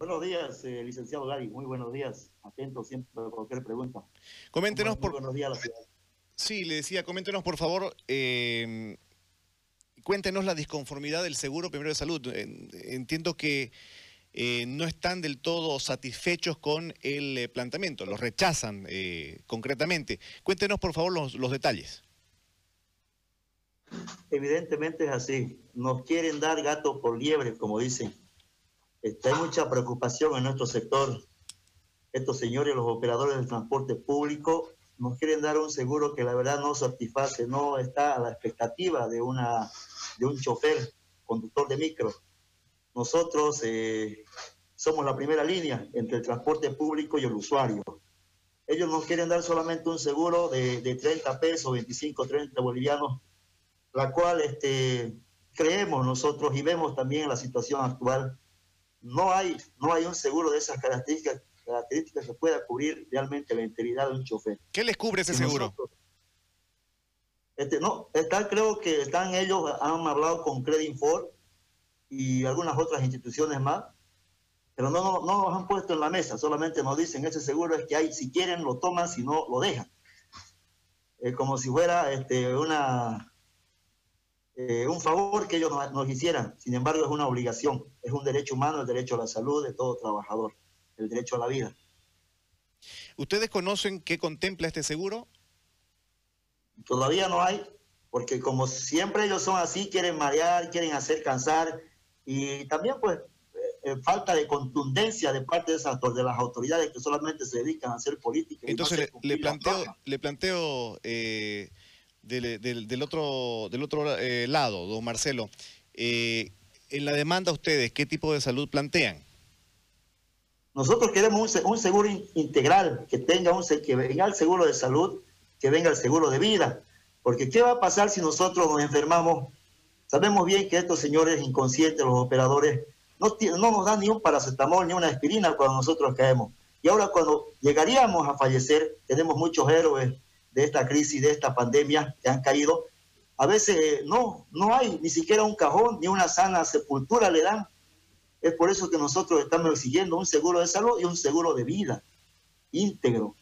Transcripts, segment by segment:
Buenos días, eh, licenciado Gary. Muy buenos días. Atento siempre a cualquier pregunta. Coméntenos por... Buenos días a la ciudad. Sí, le decía, coméntenos por favor, eh, cuéntenos la disconformidad del seguro primero de salud. Entiendo que eh, no están del todo satisfechos con el eh, planteamiento, los rechazan eh, concretamente. Cuéntenos por favor los, los detalles. Evidentemente es así. Nos quieren dar gato por liebre, como dicen. Este, hay mucha preocupación en nuestro sector. Estos señores, los operadores del transporte público, nos quieren dar un seguro que la verdad no satisface, no está a la expectativa de, una, de un chofer, conductor de micro. Nosotros eh, somos la primera línea entre el transporte público y el usuario. Ellos nos quieren dar solamente un seguro de, de 30 pesos, 25, 30 bolivianos, la cual este, creemos nosotros y vemos también la situación actual. No hay, no hay un seguro de esas características características que pueda cubrir realmente la integridad de un chofer. ¿Qué les cubre ese seguro? este, no, está, creo que están ellos, han hablado con Credinfor y algunas otras instituciones más, pero no, no, no nos han puesto en la mesa, solamente nos dicen ese seguro es que hay, si quieren lo toman, si no lo dejan. Es como si fuera este, una, eh, un favor que ellos nos, nos hicieran, sin embargo es una obligación, es un derecho humano, el derecho a la salud de todo trabajador el derecho a la vida. ¿Ustedes conocen qué contempla este seguro? Todavía no hay, porque como siempre ellos son así, quieren marear, quieren hacer cansar y también pues eh, falta de contundencia de parte de, esas, de las autoridades que solamente se dedican a hacer política. Entonces le, planteo, le planteo eh, del, del, del, otro, del otro eh, lado, don Marcelo, eh, en la demanda ustedes, ¿qué tipo de salud plantean? Nosotros queremos un, seguro integral, que tenga un que venga el seguro de salud, que venga el seguro de vida. Porque ¿qué va a pasar si nosotros nos enfermamos? Sabemos bien que estos señores inconscientes, los operadores, no, no nos dan ni un paracetamol ni una aspirina cuando nosotros caemos. Y ahora cuando llegaríamos a fallecer, tenemos muchos héroes de esta crisis, de esta pandemia que han caído. A veces no, no hay ni siquiera un cajón, ni una sana sepultura le dan es por eso que nosotros estamos exigiendo un seguro de salud y un seguro de vida íntegro,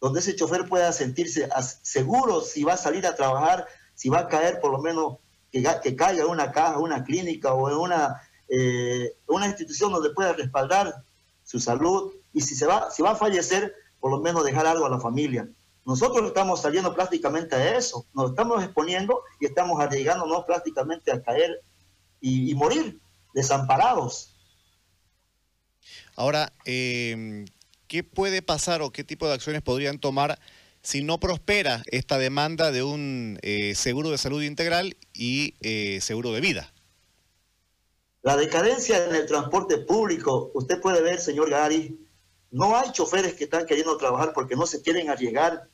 donde ese chofer pueda sentirse seguro si va a salir a trabajar, si va a caer por lo menos que, que caiga en una caja, una clínica o en una, eh, una institución donde pueda respaldar su salud y si, se va, si va a fallecer, por lo menos dejar algo a la familia. Nosotros estamos saliendo prácticamente a eso, nos estamos exponiendo y estamos arriesgándonos prácticamente a caer y, y morir desamparados. Ahora, eh, ¿qué puede pasar o qué tipo de acciones podrían tomar si no prospera esta demanda de un eh, seguro de salud integral y eh, seguro de vida? La decadencia en el transporte público, usted puede ver, señor Gary, no hay choferes que están queriendo trabajar porque no se quieren arriesgar,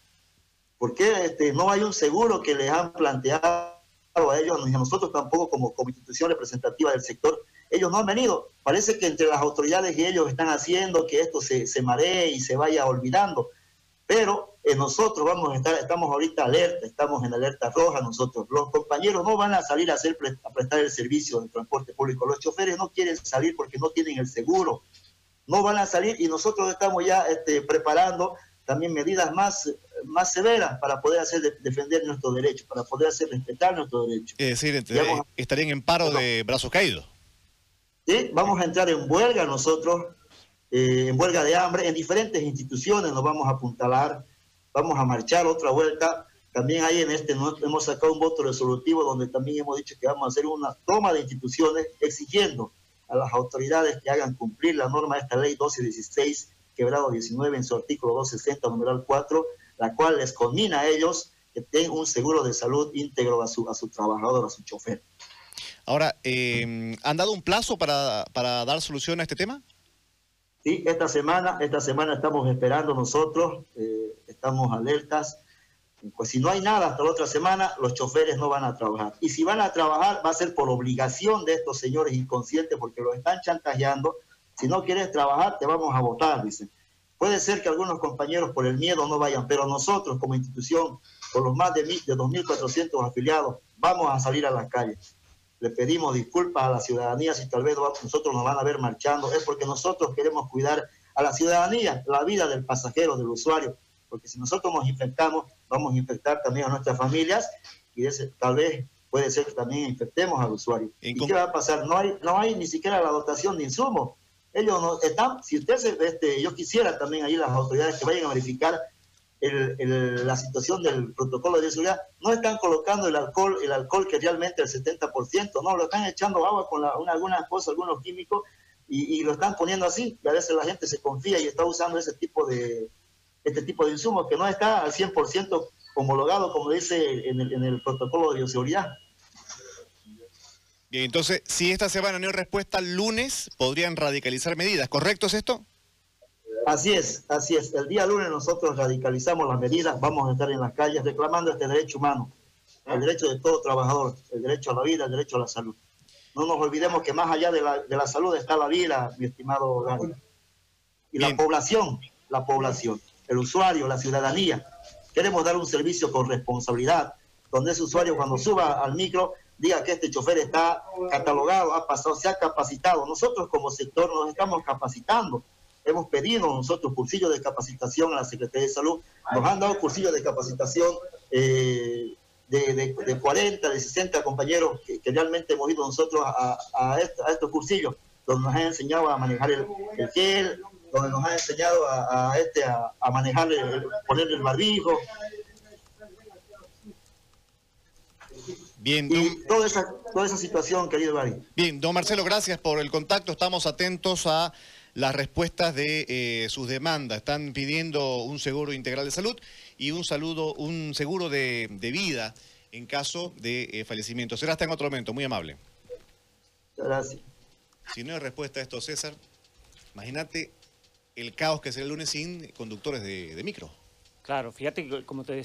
porque este, no hay un seguro que les han planteado a ellos, ni a nosotros tampoco como, institución representativa del sector, ellos no han venido. Parece que entre las autoridades y ellos están haciendo que esto se, se maree y se vaya olvidando. Pero eh, nosotros vamos a estar, estamos ahorita alerta, estamos en alerta roja nosotros. Los compañeros no van a salir a, hacer, a prestar el servicio de transporte público. Los choferes no quieren salir porque no tienen el seguro. No van a salir y nosotros estamos ya este, preparando también medidas más, más severas para poder hacer defender nuestros derechos, para poder hacer respetar nuestros derechos. Es decir, estarían en paro de brazos caídos. ¿sí? Vamos a entrar en huelga nosotros, eh, en huelga de hambre, en diferentes instituciones nos vamos a apuntalar, vamos a marchar otra vuelta. También ahí en este hemos sacado un voto resolutivo donde también hemos dicho que vamos a hacer una toma de instituciones exigiendo a las autoridades que hagan cumplir la norma de esta ley 1216, quebrado 19 en su artículo 260, numeral 4, la cual les conmina a ellos que tengan un seguro de salud íntegro a su, a su trabajador, a su chofer. Ahora, eh, ¿han dado un plazo para, para, dar solución a este tema? Sí, esta semana, esta semana estamos esperando nosotros, eh, estamos alertas. Pues si no hay nada hasta la otra semana, los choferes no van a trabajar. Y si van a trabajar, va a ser por obligación de estos señores inconscientes, porque los están chantajeando. Si no quieres trabajar, te vamos a votar, dicen. Puede ser que algunos compañeros por el miedo no vayan, pero nosotros como institución, con los más de, de 2.400 afiliados, vamos a salir a las calles le pedimos disculpas a la ciudadanía si tal vez nosotros nos van a ver marchando, es porque nosotros queremos cuidar a la ciudadanía, la vida del pasajero, del usuario, porque si nosotros nos infectamos, vamos a infectar también a nuestras familias y ese, tal vez puede ser que también infectemos al usuario. ¿Y qué va a pasar? No hay, no hay ni siquiera la dotación de insumos. Ellos no están, si usted se, este, yo quisiera también ahí las autoridades que vayan a verificar el, la situación del protocolo de seguridad, no están colocando el alcohol, el alcohol que realmente el 70%, no, lo están echando agua con la, una, algunas cosas, algunos químicos, y, lo están poniendo así, y a veces la gente se confía y está usando ese tipo de, este tipo de insumos que no está al 100% homologado, como dice en el, en el protocolo de bioseguridad. Bien, entonces, si esta semana no hay respuesta, el lunes podrían radicalizar medidas, ¿correcto es esto? Así es, así es. El día lunes nosotros radicalizamos las medidas, vamos a estar en las calles reclamando este derecho humano, el derecho de todo trabajador, el derecho a la vida, el derecho a la salud. No nos olvidemos que más allá de la, de la salud está la vida, mi estimado Gary. Y la población, la población, el usuario, la ciudadanía. Queremos dar un servicio con responsabilidad, donde ese usuario cuando suba al micro diga que este chofer está catalogado, ha pasado, se ha capacitado. Nosotros como sector nos estamos capacitando hemos pedido nosotros cursillos de capacitación a la Secretaría de Salud, nos han dado cursillos de capacitación eh, de, de, 40, de 60 compañeros que, realmente hemos ido nosotros a, a, estos cursillos, donde nos han enseñado a manejar el, gel, donde nos han enseñado a, este, a, manejar, el, poner el barbijo. Bien, y toda esa, toda esa situación, querido Barry. Bien, don Marcelo, gracias por el contacto. Estamos atentos a las respuestas de eh, sus demandas. Están pidiendo un seguro integral de salud y un saludo, un seguro de, vida en caso de eh, fallecimiento. Será hasta en otro momento. Muy amable. Gracias. Si no hay respuesta a esto, César, imagínate el caos que será el lunes sin conductores de, micro. Claro, fíjate como te decía.